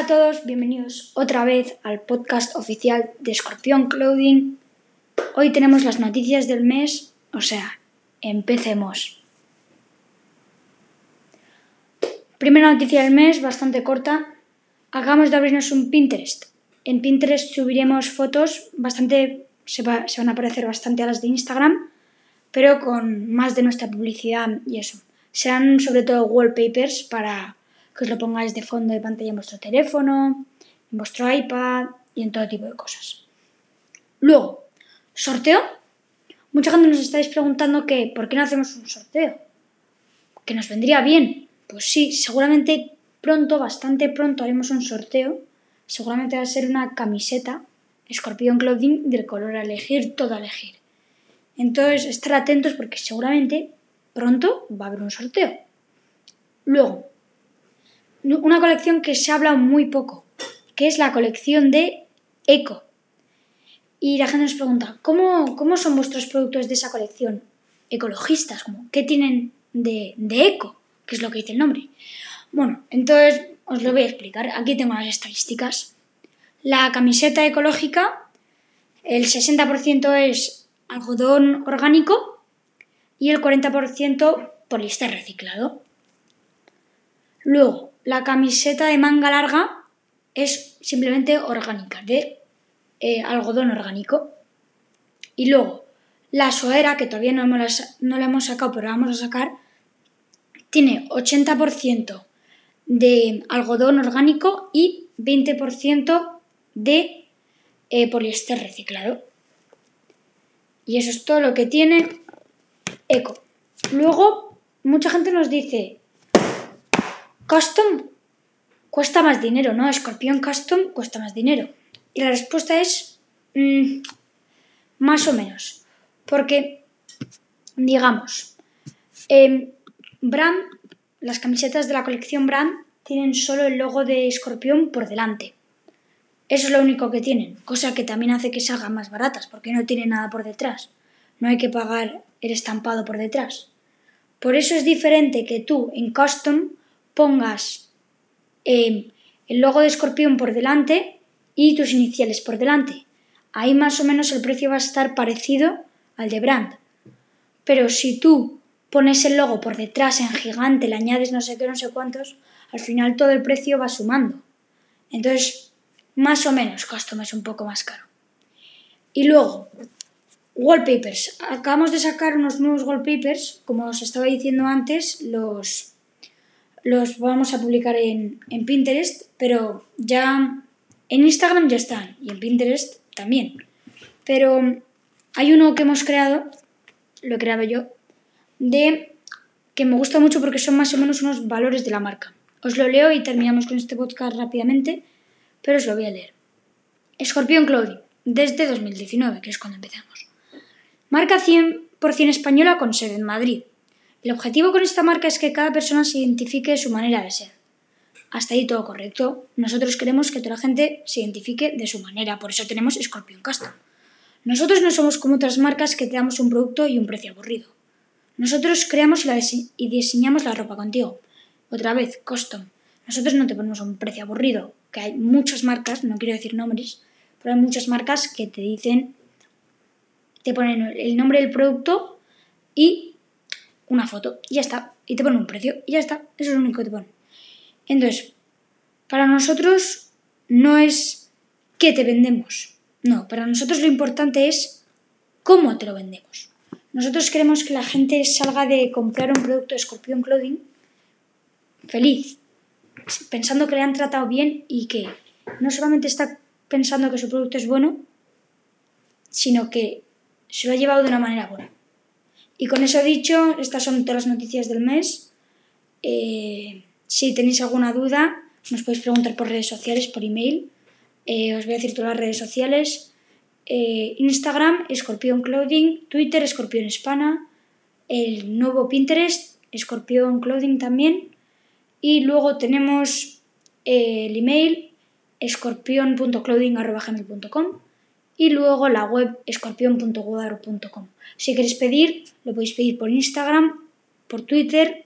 Hola a todos, bienvenidos otra vez al podcast oficial de Scorpion Clothing. Hoy tenemos las noticias del mes, o sea, empecemos. Primera noticia del mes, bastante corta. Acabamos de abrirnos un Pinterest. En Pinterest subiremos fotos bastante, se, van a parecer bastante a las de Instagram, pero con más de nuestra publicidad y eso. Serán sobre todo wallpapers para que os lo pongáis de fondo de pantalla en vuestro teléfono, en vuestro iPad y en todo tipo de cosas. Luego, sorteo. Mucha gente nos estáis preguntando que por qué no hacemos un sorteo. Que nos vendría bien. Pues sí, seguramente pronto, bastante pronto haremos un sorteo. Seguramente va a ser una camiseta Scorpion Clothing del color a elegir, todo a elegir. Entonces, estar atentos porque seguramente pronto va a haber un sorteo. Luego, una colección que se habla muy poco, que es la colección de Eco. Y la gente nos pregunta, ¿cómo, cómo son vuestros productos de esa colección? Ecologistas, ¿qué tienen de, de eco? Que es lo que dice el nombre. Bueno, entonces os lo voy a explicar. Aquí tengo las estadísticas. La camiseta ecológica, el 60% es algodón orgánico y el 40% poliéster reciclado. Luego, la camiseta de manga larga es simplemente orgánica, de eh, algodón orgánico. Y luego, la suadera, que todavía no, no la hemos sacado, pero la vamos a sacar, tiene 80% de algodón orgánico y 20% de eh, poliéster reciclado. Y eso es todo lo que tiene Eco. Luego, mucha gente nos dice, Custom cuesta más dinero, ¿no? Escorpión Custom cuesta más dinero. Y la respuesta es mm, más o menos. Porque, digamos, eh, Brand, las camisetas de la colección Brand tienen solo el logo de escorpión por delante. Eso es lo único que tienen, cosa que también hace que salgan más baratas, porque no tienen nada por detrás. No hay que pagar el estampado por detrás. Por eso es diferente que tú en Custom pongas eh, el logo de escorpión por delante y tus iniciales por delante. Ahí más o menos el precio va a estar parecido al de brand. Pero si tú pones el logo por detrás en gigante, le añades no sé qué, no sé cuántos, al final todo el precio va sumando. Entonces, más o menos custom es un poco más caro. Y luego, wallpapers. Acabamos de sacar unos nuevos wallpapers, como os estaba diciendo antes, los los vamos a publicar en, Pinterest, pero ya en Instagram ya están y en Pinterest también. Pero hay uno que hemos creado, lo he creado yo, de que me gusta mucho porque son más o menos unos valores de la marca. Os lo leo y terminamos con este podcast rápidamente, pero os lo voy a leer. Scorpion Clothing, desde 2019, que es cuando empezamos. Marca 100% española con sede en Madrid. El objetivo con esta marca es que cada persona se identifique de su manera de ser. Hasta ahí todo correcto. Nosotros queremos que toda la gente se identifique de su manera, por eso tenemos Scorpion Custom. Nosotros no somos como otras marcas que te damos un producto y un precio aburrido. Nosotros creamos y diseñamos la ropa contigo. Otra vez, custom. Nosotros no te ponemos un precio aburrido, que hay muchas marcas, no quiero decir nombres, pero hay muchas marcas que te dicen, te ponen el nombre del producto y una foto y ya está. Y te ponen un precio y ya está. Eso es lo único que te ponen. Entonces, para nosotros no es qué te vendemos. No, para nosotros lo importante es cómo te lo vendemos. Nosotros queremos que la gente salga de comprar un producto de Scorpion Clothing feliz, pensando que le han tratado bien y que no solamente está pensando que su producto es bueno, sino que se lo ha llevado de una manera buena. Y con eso dicho, estas son todas las noticias del mes. Eh, si tenéis alguna duda, nos podéis preguntar por redes sociales, por email. Eh, os voy a decir todas las redes sociales. Eh, Instagram, Escorpión Clothing, Twitter, Escorpión Hispana, el nuevo Pinterest, Escorpión Clothing también. Y luego tenemos el email escorpión.clothing.com y luego la web escorpión.guadaro.com. Si queréis pedir, lo podéis pedir por Instagram, por Twitter